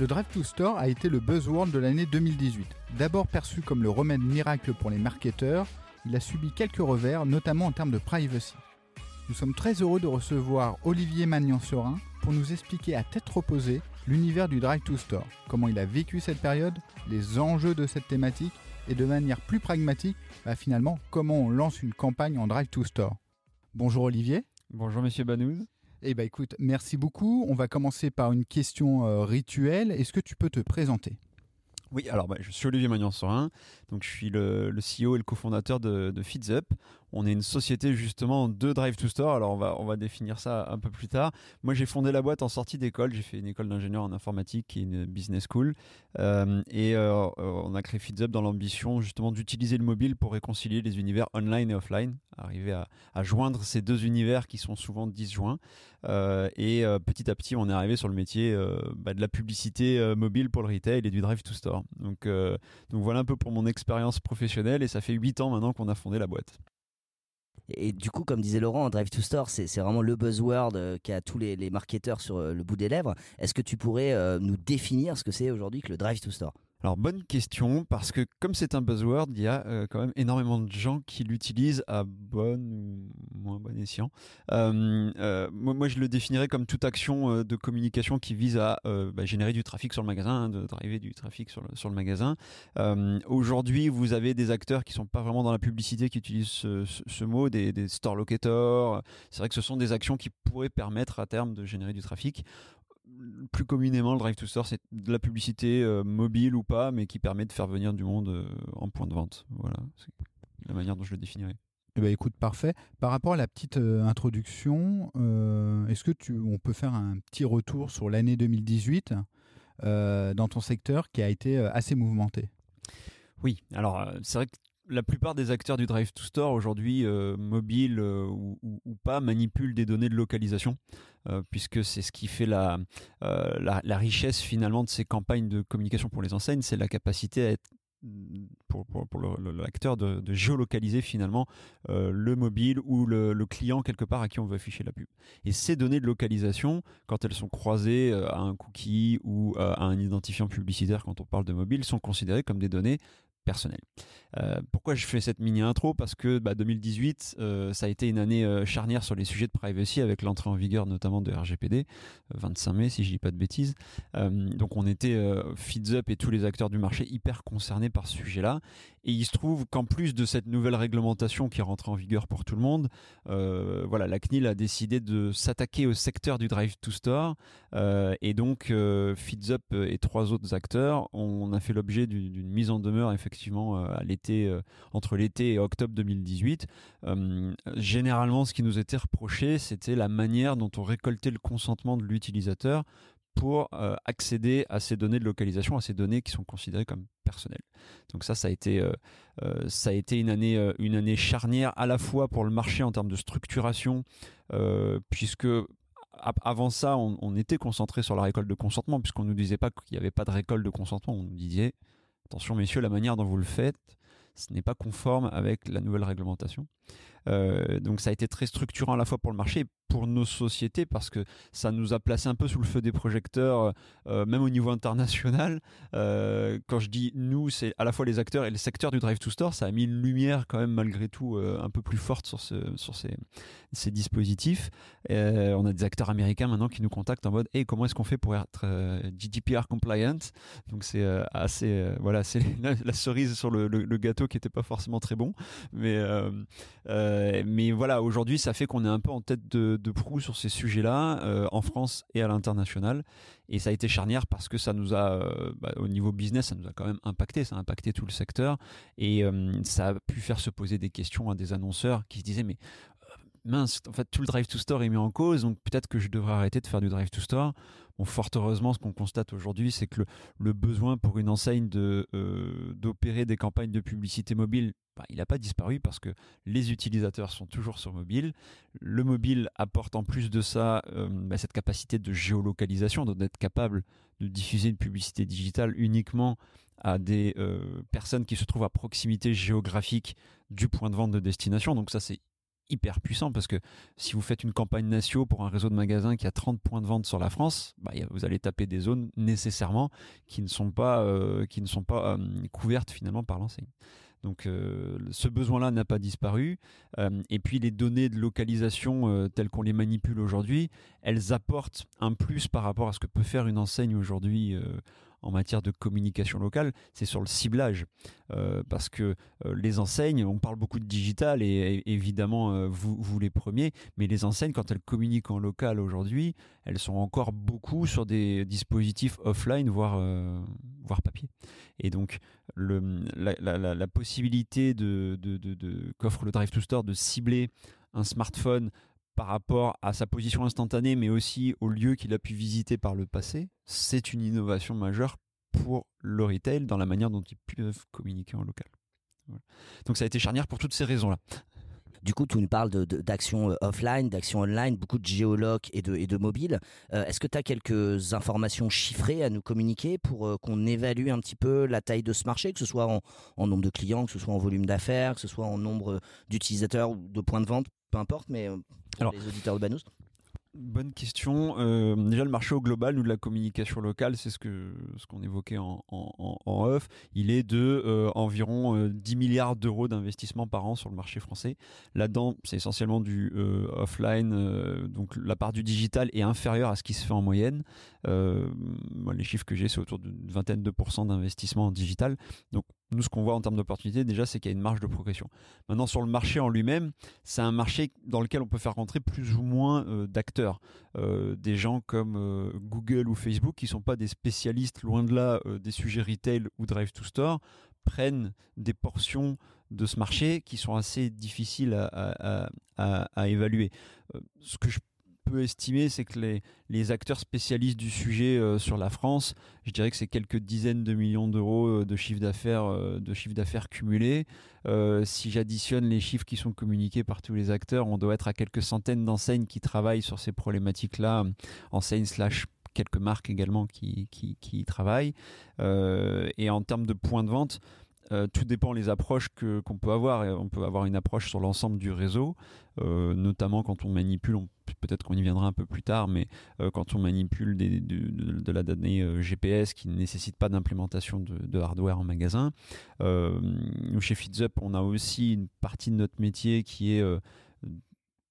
Le Drive to Store a été le buzzword de l'année 2018. D'abord perçu comme le remède miracle pour les marketeurs, il a subi quelques revers, notamment en termes de privacy. Nous sommes très heureux de recevoir Olivier Magnan-Serin pour nous expliquer à tête reposée l'univers du Drive to Store, comment il a vécu cette période, les enjeux de cette thématique et de manière plus pragmatique, bah, finalement, comment on lance une campagne en Drive to Store. Bonjour Olivier. Bonjour Monsieur Banouz. Eh ben écoute, merci beaucoup. On va commencer par une question euh, rituelle. Est-ce que tu peux te présenter? Oui, alors bah, je suis Olivier Magnan-Sorin, donc je suis le, CEO et le cofondateur de, de FeedsUp. On est une société justement de Drive to Store. Alors on va on va définir ça un peu plus tard. Moi j'ai fondé la boîte en sortie d'école. J'ai fait une école d'ingénieur en informatique et une business school. Euh, et euh, on a créé FeedsUp dans l'ambition justement d'utiliser le mobile pour réconcilier les univers online et offline, arriver à joindre ces deux univers qui sont souvent disjoints. Euh, et euh, petit à petit on est arrivé sur le métier euh, bah, de la publicité mobile pour le retail et du Drive to Store. Donc, donc voilà un peu pour mon expérience professionnelle et ça fait 8 ans maintenant qu'on a fondé la boîte. Et du coup, comme disait Laurent, Drive to Store, c'est vraiment le buzzword qu'a tous les, les, marketeurs sur le bout des lèvres. Est-ce que tu pourrais nous définir ce que c'est aujourd'hui que le Drive to Store? Alors bonne question parce que comme c'est un buzzword, il y a euh, quand même énormément de gens qui l'utilisent à bonne ou moins bon escient. Euh, euh, moi, je le définirais comme toute action de communication qui vise à bah, générer du trafic sur le magasin, hein, de driver du trafic sur le, magasin. Aujourd'hui, vous avez des acteurs qui sont pas vraiment dans la publicité qui utilisent ce mot, des, des store locators. C'est vrai que ce sont des actions qui pourraient permettre à terme de générer du trafic plus communément, le drive to store, c'est de la publicité euh, mobile ou pas, mais qui permet de faire venir du monde euh, en point de vente. Voilà, c'est la manière dont je le définirais. Eh ben, écoute, parfait. Par rapport à la petite euh, introduction, est-ce que tu, on peut faire un petit retour sur l'année 2018 euh, dans ton secteur qui a été assez mouvementé? Oui, alors c'est vrai que la plupart des acteurs du Drive to Store aujourd'hui, euh, mobile euh, ou, ou, pas, manipulent des données de localisation, euh, puisque c'est ce qui fait la, la, richesse finalement de ces campagnes de communication pour les enseignes, c'est la capacité à être pour, pour, pour l'acteur de, géolocaliser finalement le mobile ou le, le, client quelque part à qui on veut afficher la pub. Et ces données de localisation, quand elles sont croisées à un cookie ou à un identifiant publicitaire quand on parle de mobile, sont considérées comme des données personnel. Euh, pourquoi je fais cette mini intro Parce que bah, 2018, euh, ça a été une année euh, charnière sur les sujets de privacy avec l'entrée en vigueur notamment de RGPD, 25 mai si je dis pas de bêtises. Donc on était feeds up et tous les acteurs du marché hyper concernés par ce sujet-là. Et il se trouve qu'en plus de cette nouvelle réglementation qui est rentrée en vigueur pour tout le monde, voilà, la CNIL a décidé de s'attaquer au secteur du drive to store. et donc feeds up et trois autres acteurs, on a fait l'objet d'une mise en demeure effectivement à l'été euh, entre l'été et octobre 2018. Euh, généralement, ce qui nous était reproché, c'était la manière dont on récoltait le consentement de l'utilisateur pour euh, accéder à ces données de localisation, à ces données qui sont considérées comme personnelles. Donc ça, ça a été, ça a été une année, une année charnière à la fois pour le marché en termes de structuration, puisque avant ça, on, on, était concentré sur la récolte de consentement, puisqu'on nous disait pas qu'il n'y avait pas de récolte de consentement, on nous disait attention messieurs, la manière dont vous le faites, ce n'est pas conforme avec la nouvelle réglementation. Euh, donc ça a été très structurant à la fois pour le marché pour nos sociétés parce que ça nous a placé un peu sous le feu des projecteurs, euh, même au niveau international. Euh, quand je dis nous, c'est à la fois les acteurs et le secteur du drive to store. Ça a mis une lumière quand même malgré tout euh, un peu plus forte sur ce, sur ces, ces dispositifs. Euh, on a des acteurs américains maintenant qui nous contactent en mode, hey, comment est-ce qu'on fait pour être euh, GDPR compliant? Donc c'est assez, voilà, c'est la, cerise sur le, gâteau qui était pas forcément très bon, mais mais voilà, aujourd'hui, ça fait qu'on est un peu en tête de proue sur ces sujets-là euh, en France et à l'international. Et ça a été charnière parce que ça nous a, euh, bah, au niveau business, ça nous a quand même impacté, ça a impacté tout le secteur et euh, ça a pu faire se poser des questions à des annonceurs qui se disaient mais mince, en fait, tout le drive to store est mis en cause, donc peut-être que je devrais arrêter de faire du drive to store. Fort heureusement, ce qu'on constate aujourd'hui, c'est que le, le, besoin pour une enseigne de euh, d'opérer des campagnes de publicité mobile, bah, il n'a pas disparu parce que les utilisateurs sont toujours sur mobile. Le mobile apporte en plus de ça euh, bah, cette capacité de géolocalisation, d'être capable de diffuser une publicité digitale uniquement à des euh, personnes qui se trouvent à proximité géographique du point de vente de destination. Donc ça, c'est hyper puissant parce que si vous faites une campagne nationale pour un réseau de magasins qui a 30 points de vente sur la France, bah, vous allez taper des zones nécessairement qui ne sont pas, euh, euh, couvertes finalement par l'enseigne. Donc euh, ce besoin-là n'a pas disparu. et puis les données de localisation telles qu'on les manipule aujourd'hui, elles apportent un plus par rapport à ce que peut faire une enseigne aujourd'hui en matière de communication locale, c'est sur le ciblage. Euh, parce que euh, les enseignes, on parle beaucoup de digital et, évidemment euh, vous, vous, les premiers, mais les enseignes, quand elles communiquent en local aujourd'hui, elles sont encore beaucoup sur des dispositifs offline, voire, voire papier. Et donc la, possibilité de, de, qu'offre le Drive to Store de cibler un smartphone par rapport à sa position instantanée, mais aussi au lieu qu'il a pu visiter par le passé, c'est une innovation majeure pour le retail dans la manière dont ils peuvent communiquer en local. Donc ça a été charnière pour toutes ces raisons-là. Du coup, tu nous parles d'actions euh, offline, d'actions online, beaucoup de géologues et de, et de mobile. Euh, est-ce que tu as quelques informations chiffrées à nous communiquer pour euh, qu'on évalue un petit peu la taille de ce marché, que ce soit en, en nombre de clients, que ce soit en volume d'affaires, que ce soit en nombre d'utilisateurs ou de points de vente peu importe, mais pour les auditeurs de Banous? Bonne question. Euh, déjà, le marché au global, nous, de la communication locale, c'est ce que ce qu'on évoquait en, en, off. Il est de euh, environ 10 milliards d'euros d'investissement par an sur le marché français. Là-dedans, c'est essentiellement du offline. donc, la part du digital est inférieure à ce qui se fait en moyenne. les chiffres que j'ai, c'est autour d'une vingtaine de pourcents d'investissement en digital. Donc, nous, ce qu'on voit en termes d'opportunités, déjà, c'est qu'il y a une marge de progression. Maintenant, sur le marché en lui-même, c'est un marché dans lequel on peut faire rentrer plus ou moins euh, d'acteurs. Euh, des gens comme euh, Google ou Facebook, qui ne sont pas des spécialistes, loin de là, des sujets retail ou drive to store, prennent des portions de ce marché qui sont assez difficiles à, évaluer. ce que je estimer, c'est que les, les, acteurs spécialistes du sujet euh, sur la France, je dirais que c'est quelques dizaines de millions d'euros euh, de chiffre d'affaires euh, de chiffre d'affaires cumulé. si j'additionne les chiffres qui sont communiqués par tous les acteurs, on doit être à quelques centaines d'enseignes qui travaillent sur ces problématiques-là, enseignes slash quelques marques également qui, qui, qui y travaillent. et en termes de points de vente, euh, tout dépend les approches que qu'on peut avoir. On peut avoir une approche sur l'ensemble du réseau, euh, notamment quand on manipule. Peut-être qu'on y viendra un peu plus tard, mais euh, quand on manipule de, la donnée GPS qui ne nécessite pas d'implémentation de, hardware en magasin. chez FeedsUp, on a aussi une partie de notre métier qui est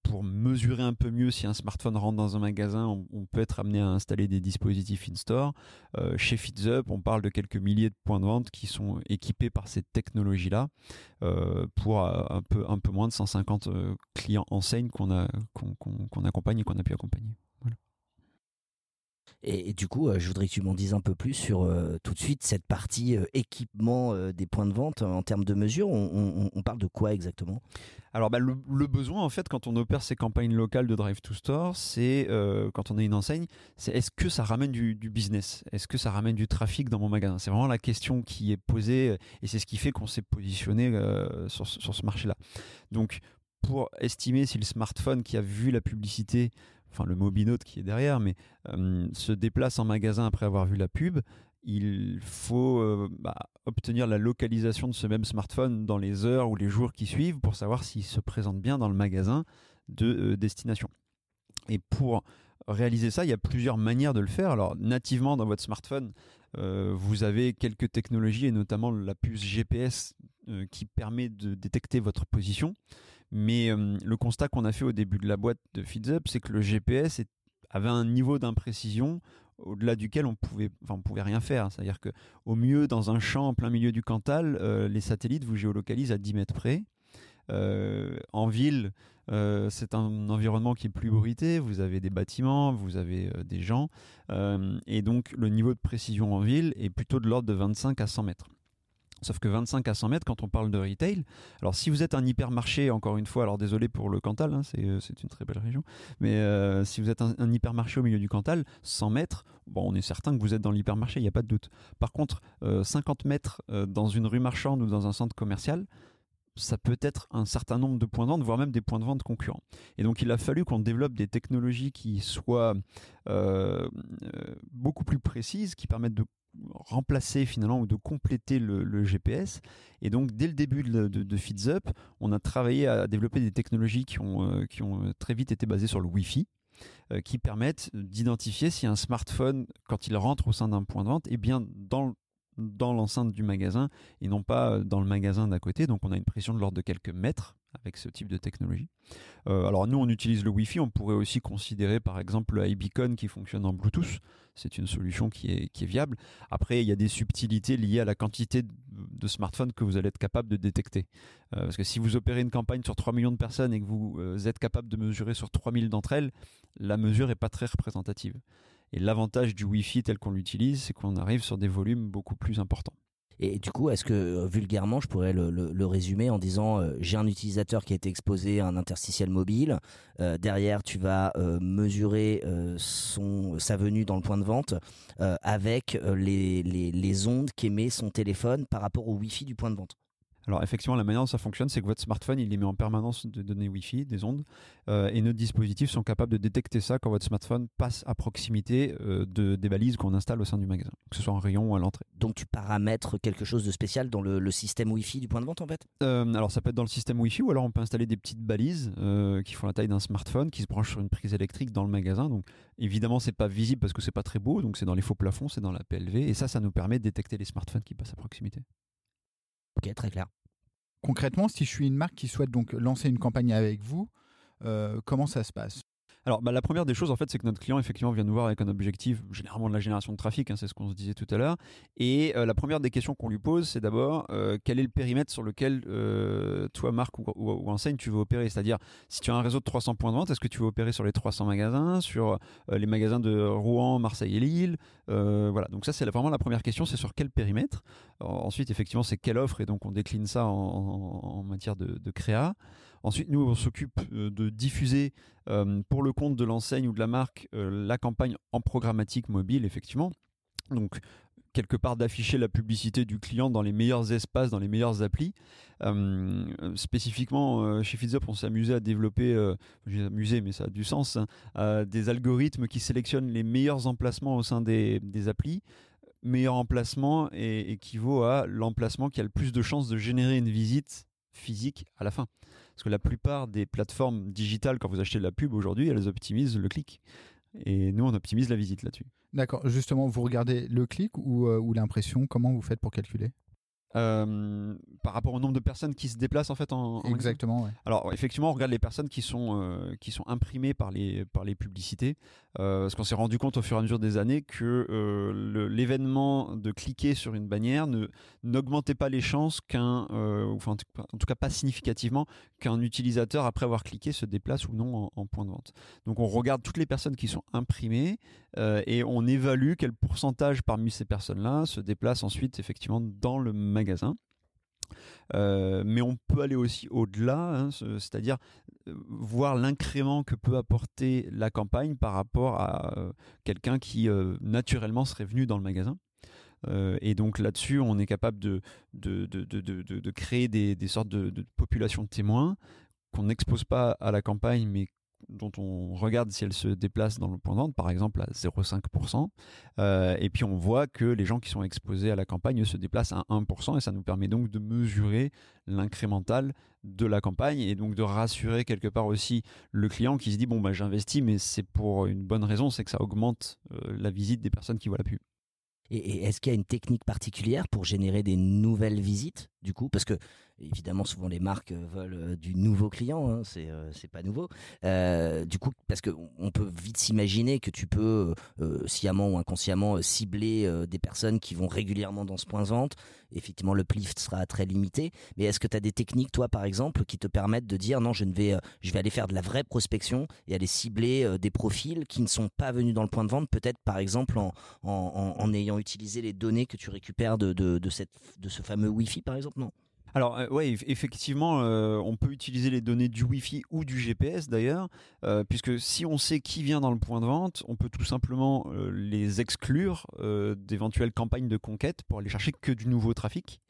pour mesurer un peu mieux si un smartphone rentre dans un magasin, on, peut être amené à installer des dispositifs in-store. Euh, chez FitsUp, on parle de quelques milliers de points de vente qui sont équipés par cette technologie-là euh, pour euh, un, peu, moins de 150 clients enseignes qu'on accompagne et qu'on a pu accompagner. Et, du coup, je voudrais que tu m'en dises un peu plus sur tout de suite cette partie équipement des points de vente en termes de mesures. on parle de quoi exactement? Alors bah, le, besoin en fait quand on opère ces campagnes locales de drive to store, c'est euh, quand on est une enseigne, c'est est-ce que ça ramène du, business, est-ce que ça ramène du trafic dans mon magasin? C'est vraiment la question qui est posée et c'est ce qui fait qu'on s'est positionné euh, sur, ce marché-là. Donc pour estimer si le smartphone qui a vu la publicité, enfin le mobinote qui est derrière, mais euh, se déplace en magasin après avoir vu la pub, il faut euh, bah, obtenir la localisation de ce même smartphone dans les heures ou les jours qui suivent pour savoir s'il se présente bien dans le magasin de euh, destination. Et pour réaliser ça, il y a plusieurs manières de le faire. Alors nativement dans votre smartphone, vous avez quelques technologies et notamment la puce GPS qui permet de détecter votre position. Mais le constat qu'on a fait au début de la boîte de FeedsUp, c'est que le GPS avait un niveau d'imprécision au-delà duquel on pouvait, pouvait rien faire. C'est-à-dire que au mieux, dans un champ en plein milieu du Cantal, euh, les satellites vous géolocalisent à 10 mètres près. Euh, en ville, euh, c'est un environnement qui est plus bruité. Vous avez des bâtiments, vous avez des gens, et donc le niveau de précision en ville est plutôt de l'ordre de 25 à 100 mètres. Sauf que 25 à 100 mètres, quand on parle de retail, alors si vous êtes un hypermarché, encore une fois, alors désolé pour le Cantal, hein, euh, c'est une très belle région, mais euh, si vous êtes un, hypermarché au milieu du Cantal, 100 mètres, bon, on est certain que vous êtes dans l'hypermarché, il n'y a pas de doute. Par contre, 50 euh, mètres dans une rue marchande ou dans un centre commercial, ça peut être un certain nombre de points de vente, voire même des points de vente concurrents. Et donc il a fallu qu'on développe des technologies qui soient beaucoup plus précises, qui permettent de remplacer finalement ou de compléter le, GPS. Et donc dès le début de, de, de Up, on a travaillé à développer des technologies qui ont, qui ont très vite été basées sur le Wi-Fi qui permettent d'identifier si un smartphone, quand il rentre au sein d'un point de vente, est bien dans dans l'enceinte du magasin et non pas euh, dans le magasin d'à côté. Donc on a une pression de l'ordre de quelques mètres avec ce type de technologie. Euh, alors nous, on utilise le Wi-Fi, on pourrait aussi considérer par exemple le iBeacon qui fonctionne en Bluetooth. C'est une solution qui est, viable. Après, il y a des subtilités liées à la quantité de smartphones que vous allez être capable de détecter. Euh, parce que si vous opérez une campagne sur 3 millions de personnes et que vous êtes capable de mesurer sur 3000 d'entre elles, la mesure n'est pas très représentative. Et l'avantage du Wi-Fi tel qu'on l'utilise, c'est qu'on arrive sur des volumes beaucoup plus importants. Et du coup, est-ce que euh, vulgairement, je pourrais le, résumer en disant euh, j'ai un utilisateur qui a été exposé à un interstitiel mobile. Euh, derrière, tu vas mesurer sa venue dans le point de vente avec les ondes qu'émet son téléphone par rapport au Wi-Fi du point de vente. Alors effectivement, la manière dont ça fonctionne, c'est que votre smartphone, il émet en permanence des données Wi-Fi, des ondes, euh, et nos dispositifs sont capables de détecter ça quand votre smartphone passe à proximité euh, de, des balises qu'on installe au sein du magasin, que ce soit en rayon ou à l'entrée. Donc tu paramètres quelque chose de spécial dans le, système Wi-Fi du point de vente en fait? Euh, Alors ça peut être dans le système Wi-Fi, ou alors on peut installer des petites balises qui font la taille d'un smartphone, qui se branchent sur une prise électrique dans le magasin. Donc évidemment, c'est pas visible parce que c'est pas très beau, donc c'est dans les faux plafonds, c'est dans la PLV, et ça, ça nous permet de détecter les smartphones qui passent à proximité. Ok, très clair. Concrètement, si je suis une marque qui souhaite donc lancer une campagne avec vous, euh, comment ça se passe? Alors, bah, la première des choses, en fait, c'est que notre client, effectivement, vient nous voir avec un objectif, généralement de la génération de trafic, hein, c'est ce qu'on se disait tout à l'heure. Et euh, la première des questions qu'on lui pose, c'est d'abord euh, quel est le périmètre sur lequel toi, marque ou, enseigne, tu veux opérer? C'est-à-dire, si tu as un réseau de 300 points de vente, est-ce que tu veux opérer sur les 300 magasins, sur les magasins de Rouen, Marseille et Lille? Voilà, donc ça, c'est vraiment la première question, c'est sur quel périmètre? ensuite, effectivement, c'est quelle offre, et donc on décline ça en, matière de, de créa. Ensuite, nous, on s'occupe euh, de diffuser euh, pour le compte de l'enseigne ou de la marque euh, la campagne en programmatique mobile, effectivement. Donc, quelque part d'afficher la publicité du client dans les meilleurs espaces, dans les meilleures applis. spécifiquement, chez FeedUp, on s'est amusé à développer, j'ai amusé, mais ça a du sens, hein, des algorithmes qui sélectionnent les meilleurs emplacements au sein des, applis. Meilleur emplacement équivaut à l'emplacement qui a le plus de chances de générer une visite physique à la fin. Parce que la plupart des plateformes digitales, quand vous achetez de la pub aujourd'hui, elles optimisent le clic. Et nous, on optimise la visite là-dessus. D'accord. Justement, vous regardez le clic ou, euh, ou l'impression? Comment vous faites pour calculer? Euh, par rapport au nombre de personnes qui se déplacent en fait en, exactement alors effectivement on regarde les personnes qui sont euh, qui sont imprimées par les par les publicités euh, parce qu'on s'est rendu compte au fur et à mesure des années que l'événement de cliquer sur une bannière n'augmentait pas les chances qu'un enfin en tout cas pas significativement qu'un utilisateur après avoir cliqué se déplace ou non en, point de vente donc on regarde toutes les personnes qui sont imprimées et on évalue quel pourcentage parmi ces personnes là se déplacent ensuite effectivement dans le magasin. Euh, mais on peut aller aussi au-delà, hein, c'est-à-dire euh, voir l'incrément que peut apporter la campagne par rapport à euh, quelqu'un qui naturellement serait venu dans le magasin. et donc là-dessus, on est capable de, de, de, de créer des, des, sortes de, populations de témoins qu'on n'expose pas à la campagne, mais dont on regarde si elle se déplace dans le point de par exemple à 0,5%, euh, et puis on voit que les gens qui sont exposés à la campagne se déplacent à 1%, et ça nous permet donc de mesurer l'incrémental de la campagne, et donc de rassurer quelque part aussi le client qui se dit, bon, bah, j'investis, mais c'est pour une bonne raison, c'est que ça augmente euh, la visite des personnes qui voient la pub. Et, est-ce qu'il y a une technique particulière pour générer des nouvelles visites, du coup? Parce que évidemment, souvent les marques euh, veulent euh, du nouveau client, hein, c'est euh, pas nouveau. du coup, parce que on peut vite s'imaginer que tu peux sciemment ou inconsciemment cibler des personnes qui vont régulièrement dans ce point de vente. Effectivement, le plift sera très limité. Mais est-ce que tu as des techniques, toi, par exemple, qui te permettent de dire non, je ne vais, je vais aller faire de la vraie prospection et aller cibler des profils qui ne sont pas venus dans le point de vente, peut-être par exemple en, en, ayant utilisé les données que tu récupères de, de, cette, de ce fameux Wi-Fi, par exemple, non alors euh, ouais, effectivement, euh, on peut utiliser les données du Wi-Fi ou du GPS d'ailleurs, euh, puisque si on sait qui vient dans le point de vente, on peut tout simplement les exclure d'éventuelles campagnes de conquête pour aller chercher que du nouveau trafic.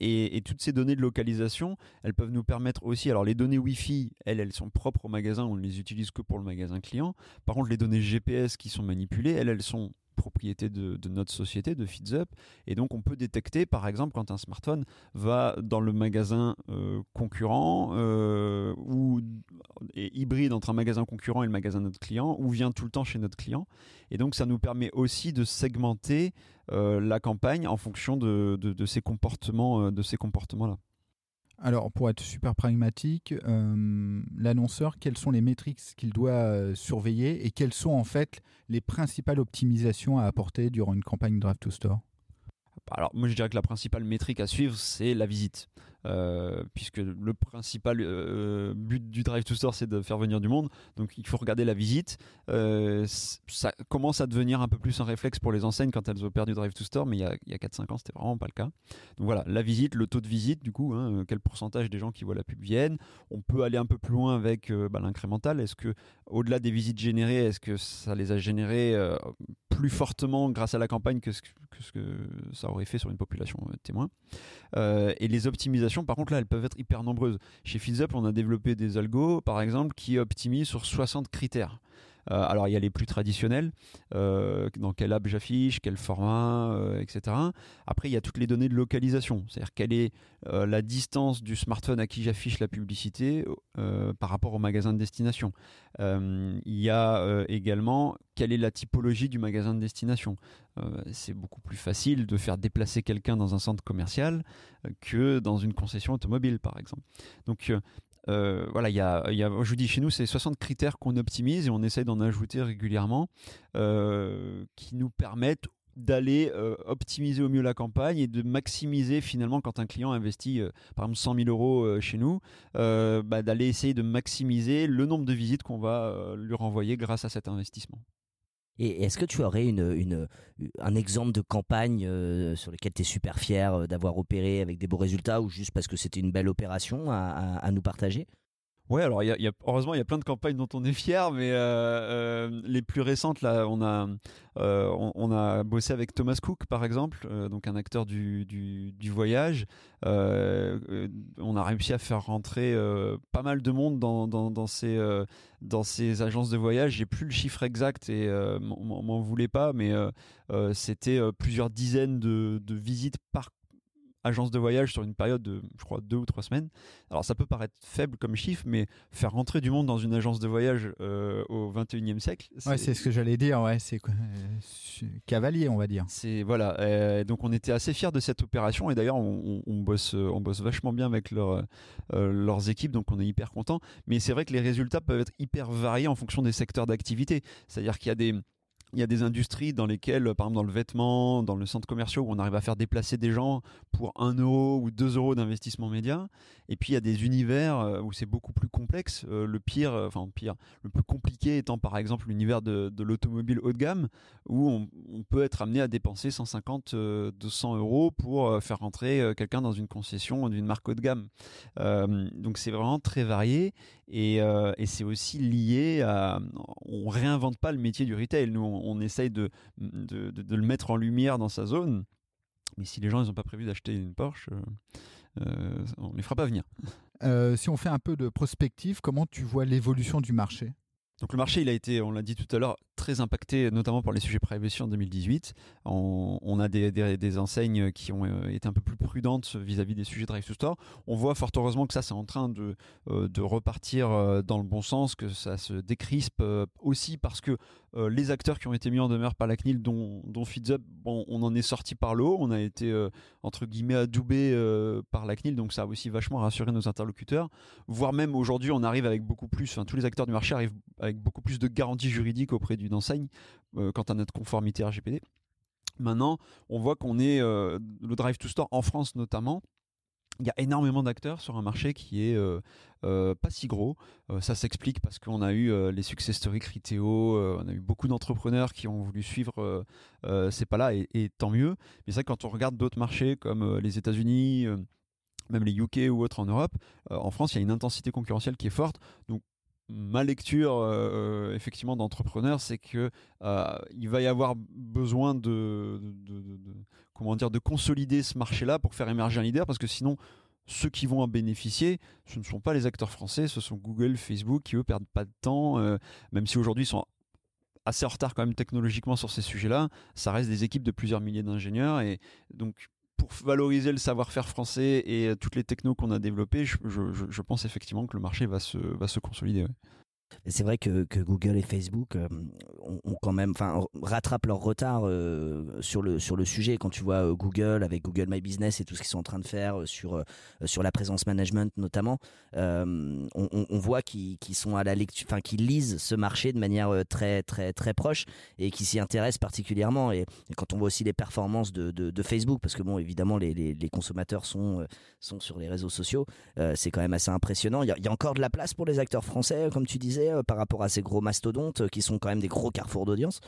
Et, et, toutes ces données de localisation, elles peuvent nous permettre aussi. Alors les données Wi-Fi, elles, elles sont propres au magasin, on ne les utilise que pour le magasin client. Par contre, les données GPS qui sont manipulées, elles, elles sont propriété de, notre société, de FeedsUp. Et donc, on peut détecter, par exemple, quand un smartphone va dans le magasin euh, concurrent euh, ou est hybride entre un magasin concurrent et le magasin de notre client, ou vient tout le temps chez notre client. Et donc, ça nous permet aussi de segmenter euh, la campagne en fonction de, ces comportements, de ces comportements-là. Alors, pour être super pragmatique, euh, l'annonceur, quelles sont les métriques qu'il doit euh, surveiller et quelles sont en fait les principales optimisations à apporter durant une campagne Drive to Store? Alors moi je dirais que la principale métrique à suivre c'est la visite. Euh, puisque le principal euh, but du Drive to Store c'est de faire venir du monde, donc il faut regarder la visite. Euh, ça commence à devenir un peu plus un réflexe pour les enseignes quand elles opèrent du Drive to Store, mais il y a, a 4-5 ans c'était vraiment pas le cas. Donc voilà, la visite, le taux de visite du coup, hein, quel pourcentage des gens qui voient la pub viennent. On peut aller un peu plus loin avec bah, l'incrémental. Est-ce que au-delà des visites générées, est-ce que ça les a générées plus fortement grâce à la campagne que ce que, ça aurait fait sur une population témoin Et les optimisations par contre, là, elles peuvent être hyper nombreuses. Chez FeedsUp, on a développé des algos, par exemple, qui optimisent sur 60 critères. Euh, alors il y a les plus traditionnels, euh, dans quel app j'affiche, quel format, euh, etc. Après il y a toutes les données de localisation, c'est-à-dire quelle est la distance du smartphone à qui j'affiche la publicité par rapport au magasin de destination. il y a également quelle est la typologie du magasin de destination. c'est beaucoup plus facile de faire déplacer quelqu'un dans un centre commercial que dans une concession automobile par exemple. Donc voilà, il y a, je vous dis, chez nous, c'est 60 critères qu'on optimise et on essaye d'en ajouter régulièrement euh, qui nous permettent d'aller euh, optimiser au mieux la campagne et de maximiser finalement quand un client investit par exemple 100 000 euros chez nous, bah, d'aller essayer de maximiser le nombre de visites qu'on va lui renvoyer grâce à cet investissement. Et est-ce que tu aurais une, un exemple de campagne euh, sur lequel tu es super fier euh, d'avoir opéré avec des beaux résultats ou juste parce que c'était une belle opération à nous partager? Ouais, alors y y a, heureusement, il y a plein de campagnes dont on est fier, mais euh, euh, les plus récentes, là, on a, euh, on, a bossé avec Thomas Cook, par exemple, donc un acteur du, du, voyage. on a réussi à faire rentrer pas mal de monde dans, dans, ces, dans ces agences de voyage. J'ai plus le chiffre exact et m'en voulez pas, mais c'était plusieurs dizaines de, de visites par agence de voyage sur une période de, je crois, deux ou trois semaines. Alors ça peut paraître faible comme chiffre, mais faire rentrer du monde dans une agence de voyage euh, au 21e siècle. Ouais, c'est ce que j'allais dire, ouais, c'est euh, cavalier, on va dire. C'est voilà, euh, donc on était assez fiers de cette opération et d'ailleurs on, bosse, on bosse vachement bien avec leur, leurs équipes, donc on est hyper content. Mais c'est vrai que les résultats peuvent être hyper variés en fonction des secteurs d'activité. C'est-à-dire qu'il y a des il y a des industries dans lesquelles, par exemple dans le vêtement, dans le centre commercial, où on arrive à faire déplacer des gens pour 1 euro ou 2 euros d'investissement média. Et puis il y a des univers euh, où c'est beaucoup plus complexe. Euh, le pire, euh, enfin pire, le plus compliqué étant par exemple l'univers de, l'automobile haut de gamme, où on, peut être amené à dépenser 150, 200 euros pour faire rentrer quelqu'un dans une concession d'une marque haut de gamme. donc c'est vraiment très varié et, et c'est aussi lié à, on réinvente pas le métier du retail. Nous on essaye de, de, le mettre en lumière dans sa zone. Mais si les gens n'ont pas prévu d'acheter une Porsche, euh, euh, on ne les fera pas venir. Euh, si on fait un peu de prospective, comment tu vois l'évolution du marché? Donc le marché, il a été, on l'a dit tout à l'heure, très impacté, notamment par les sujets privacy en 2018. On, a des, enseignes qui ont euh, été un peu plus prudentes vis-à-vis des sujets Drive to Store. On voit fort heureusement que ça, c'est en train de, euh, repartir euh, dans le bon sens, que ça se décrispe aussi parce que les acteurs qui ont été mis en demeure par la CNIL, dont, dont FeedsUp, bon, on en est sorti par le haut. On a été, entre guillemets, adoubé par la CNIL, donc ça a aussi vachement rassuré nos interlocuteurs. Voire même aujourd'hui, on arrive avec beaucoup plus, enfin tous les acteurs du marché arrivent avec beaucoup plus de garanties juridiques auprès d'une enseigne euh, quant à notre conformité RGPD. Maintenant, on voit qu'on est euh, le Drive to Store en France notamment. Il y a énormément d'acteurs sur un marché qui est euh, pas si gros. ça s'explique parce qu'on a eu les succès historiques Riteo, on a eu beaucoup d'entrepreneurs qui ont voulu suivre ces pas-là et, tant mieux. Mais c'est vrai que quand on regarde d'autres marchés comme les États-Unis, même les UK ou autres en Europe, en France, il y a une intensité concurrentielle qui est forte. Ma lecture euh, effectivement d'entrepreneur, c'est que euh, il va y avoir besoin de, consolider ce marché-là pour faire émerger un leader, parce que sinon ceux qui vont en bénéficier, ce ne sont pas les acteurs français, ce sont Google, Facebook qui eux perdent pas de temps, euh, même si aujourd'hui ils sont assez en retard quand même technologiquement sur ces sujets-là. Ça reste des équipes de plusieurs milliers d'ingénieurs donc pour valoriser le savoir-faire français et toutes les technos qu'on a développées, je, pense effectivement que le marché va se, va se consolider. C'est vrai que, Google et Facebook euh, ont, quand même, enfin, rattrapent leur retard euh, sur le sur le sujet. Quand tu vois euh, Google avec Google My Business et tout ce qu'ils sont en train de faire sur sur la présence management notamment, on, voit qu'ils sont à la lecture, enfin, qu'ils lisent ce marché de manière très très très proche et qui s'y intéressent particulièrement. Et, quand on voit aussi les performances de, de, Facebook, parce que bon, évidemment, les, les, consommateurs sont sont sur les réseaux sociaux, c'est quand même assez impressionnant. Il y, a, encore de la place pour les acteurs français, comme tu disais euh, par rapport à ces gros mastodontes euh, qui sont quand même des gros carrefours d'audience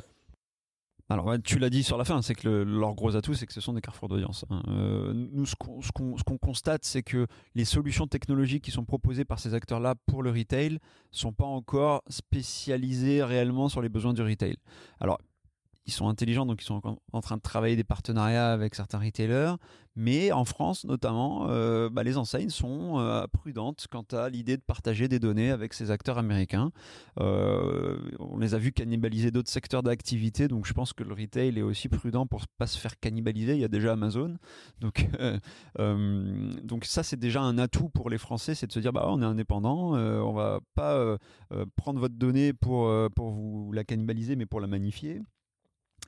alors, tu l'as dit sur la fin, c'est que leur gros atout, c'est que ce sont des carrefours d'audience. Hein. Euh, nous, ce qu'on constate, c'est que les solutions technologiques qui sont proposées par ces acteurs-là pour le retail sont pas encore spécialisées réellement sur les besoins du retail. Alors, ils sont intelligents, donc ils sont en train de travailler des partenariats avec certains retailers. Mais en France, notamment, euh, bah, les enseignes sont euh, prudentes quant à l'idée de partager des données avec ces acteurs américains. Euh, on les a vus cannibaliser d'autres secteurs d'activité, donc je pense que le retail est aussi prudent pour ne pas se faire cannibaliser. Il y a déjà Amazon. Donc, ça, c'est déjà un atout pour les Français, c'est de se dire, bah, on est indépendant, on va pas prendre votre donnée pour, pour vous la cannibaliser, mais pour la magnifier.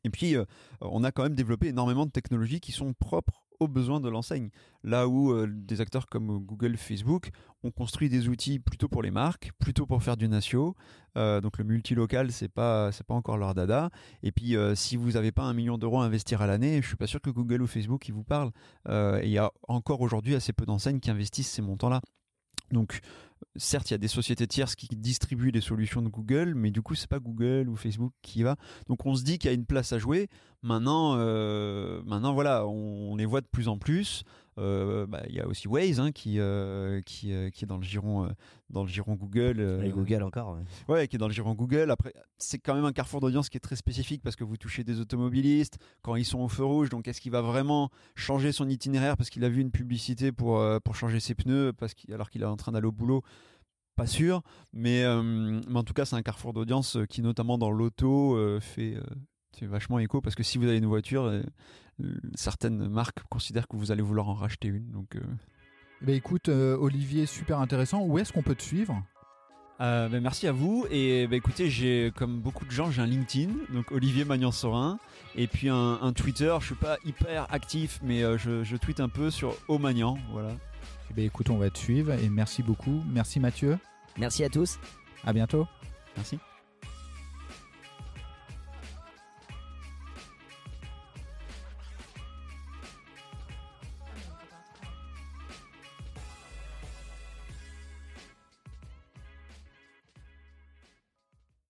Et puis, euh, on a quand même développé énormément de technologies qui sont propres aux besoins de l'enseigne. Là où euh, des acteurs comme Google, Facebook ont construit des outils plutôt pour les marques, plutôt pour faire du natio. Euh, donc le multilocal, c'est pas pas encore leur dada. Et puis si vous n'avez pas un million d'euros à investir à l'année, je suis pas sûr que Google ou Facebook vous parlent. Il y a encore aujourd'hui assez peu d'enseignes qui investissent ces montants-là. Donc, certes, il y a des sociétés tierces qui distribuent les solutions de Google, mais du coup, c'est pas Google ou Facebook qui y va. Donc, on se dit qu'il y a une place à jouer. Maintenant, euh, maintenant voilà, on, les voit de plus en plus. Euh, bah, il y a aussi Waze hein, qui, euh, qui, qui, est dans le giron, dans le giron Google. Et Google encore. Ouais. qui est dans le giron Google. Après, c'est quand même un carrefour d'audience qui est très spécifique parce que vous touchez des automobilistes quand ils sont au feu rouge. Donc, est-ce qu'il va vraiment changer son itinéraire parce qu'il a vu une publicité pour, pour changer ses pneus parce alors qu'il est en train d'aller au boulot pas sûr, mais, mais en tout cas, c'est un carrefour d'audience qui, notamment dans l'auto, fait, c'est vachement écho parce que si vous avez une voiture, euh, certaines marques considèrent que vous allez vouloir en racheter une. Donc, bah écoute, euh, Olivier, super intéressant. Où est-ce qu'on peut te suivre? Bah, merci à vous et bah, écoutez j'ai comme beaucoup de gens j'ai un LinkedIn donc Olivier Magnan-Sorin et puis un, Twitter je suis pas hyper actif mais je, je, tweete un peu sur Omagnan voilà bah, écoute on va te suivre et merci beaucoup. Merci Mathieu. Merci à tous. À bientôt. Merci